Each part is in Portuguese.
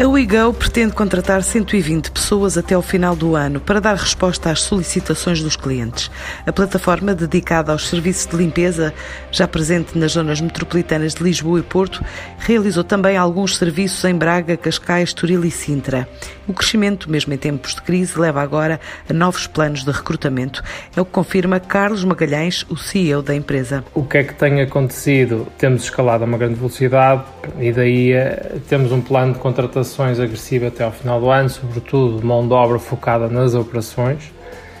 A WeGo pretende contratar 120 pessoas até o final do ano para dar resposta às solicitações dos clientes. A plataforma dedicada aos serviços de limpeza, já presente nas zonas metropolitanas de Lisboa e Porto, realizou também alguns serviços em Braga, Cascais, Turil e Sintra. O crescimento, mesmo em tempos de crise, leva agora a novos planos de recrutamento. É o que confirma Carlos Magalhães, o CEO da empresa. O que é que tem acontecido? Temos escalado a uma grande velocidade e daí eh, temos um plano de contratação operações agressiva até ao final do ano, sobretudo mão de obra focada nas operações.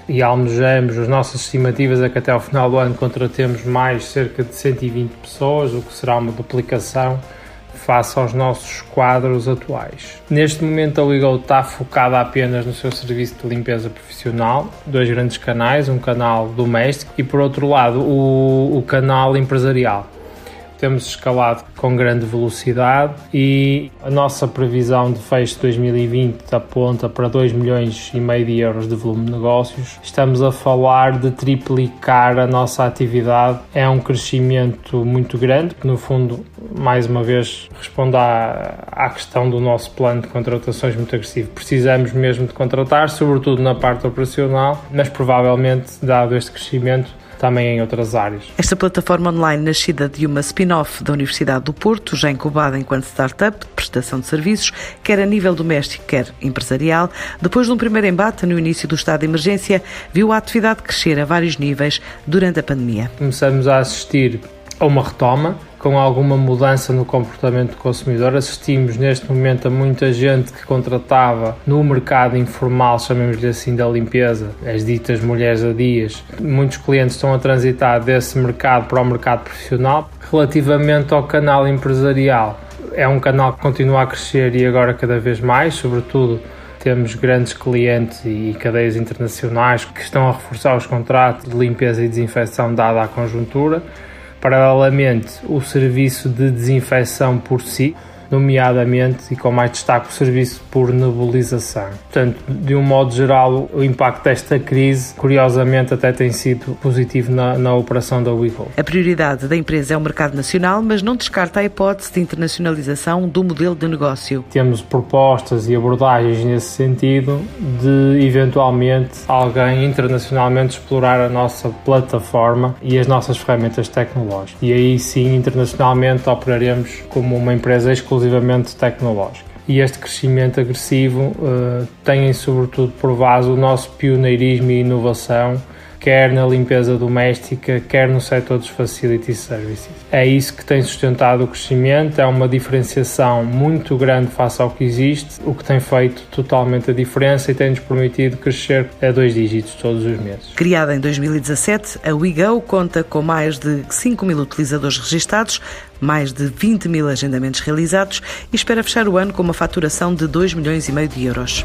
E almejamos, as nossas estimativas é que até ao final do ano contratemos mais cerca de 120 pessoas, o que será uma duplicação face aos nossos quadros atuais. Neste momento a Legal está focada apenas no seu serviço de limpeza profissional, dois grandes canais, um canal doméstico e por outro lado o, o canal empresarial temos escalado com grande velocidade e a nossa previsão de fecho de 2020 aponta para 2 milhões e meio de euros de volume de negócios. Estamos a falar de triplicar a nossa atividade. É um crescimento muito grande, que no fundo, mais uma vez, responde à, à questão do nosso plano de contratações muito agressivo. Precisamos mesmo de contratar, sobretudo na parte operacional, mas provavelmente, dado este crescimento, também em outras áreas. Esta plataforma online nascida de uma spin-off da Universidade do Porto, já incubada enquanto startup de prestação de serviços, quer a nível doméstico, quer empresarial, depois de um primeiro embate no início do estado de emergência, viu a atividade crescer a vários níveis durante a pandemia. Começamos a assistir a uma retoma com alguma mudança no comportamento do consumidor. Assistimos neste momento a muita gente que contratava no mercado informal, chamemos-lhe assim, da limpeza, as ditas mulheres a dias. Muitos clientes estão a transitar desse mercado para o mercado profissional. Relativamente ao canal empresarial, é um canal que continua a crescer e agora cada vez mais, sobretudo temos grandes clientes e cadeias internacionais que estão a reforçar os contratos de limpeza e desinfecção dada a conjuntura. Paralelamente, o serviço de desinfecção por si nomeadamente e com mais destaque o serviço por nebulização. Portanto, de um modo geral, o impacto desta crise, curiosamente, até tem sido positivo na, na operação da Wiggle. A prioridade da empresa é o mercado nacional, mas não descarta a hipótese de internacionalização do modelo de negócio. Temos propostas e abordagens nesse sentido de, eventualmente, alguém internacionalmente explorar a nossa plataforma e as nossas ferramentas tecnológicas. E aí sim, internacionalmente, operaremos como uma empresa exclusiva exclusivamente tecnológica. E este crescimento agressivo uh, tem, sobretudo, por base o nosso pioneirismo e inovação quer na limpeza doméstica, quer no setor dos facility services. É isso que tem sustentado o crescimento, é uma diferenciação muito grande face ao que existe, o que tem feito totalmente a diferença e tem-nos permitido crescer a dois dígitos todos os meses. Criada em 2017, a WeGo conta com mais de 5 mil utilizadores registados, mais de 20 mil agendamentos realizados e espera fechar o ano com uma faturação de 2 milhões e meio de euros.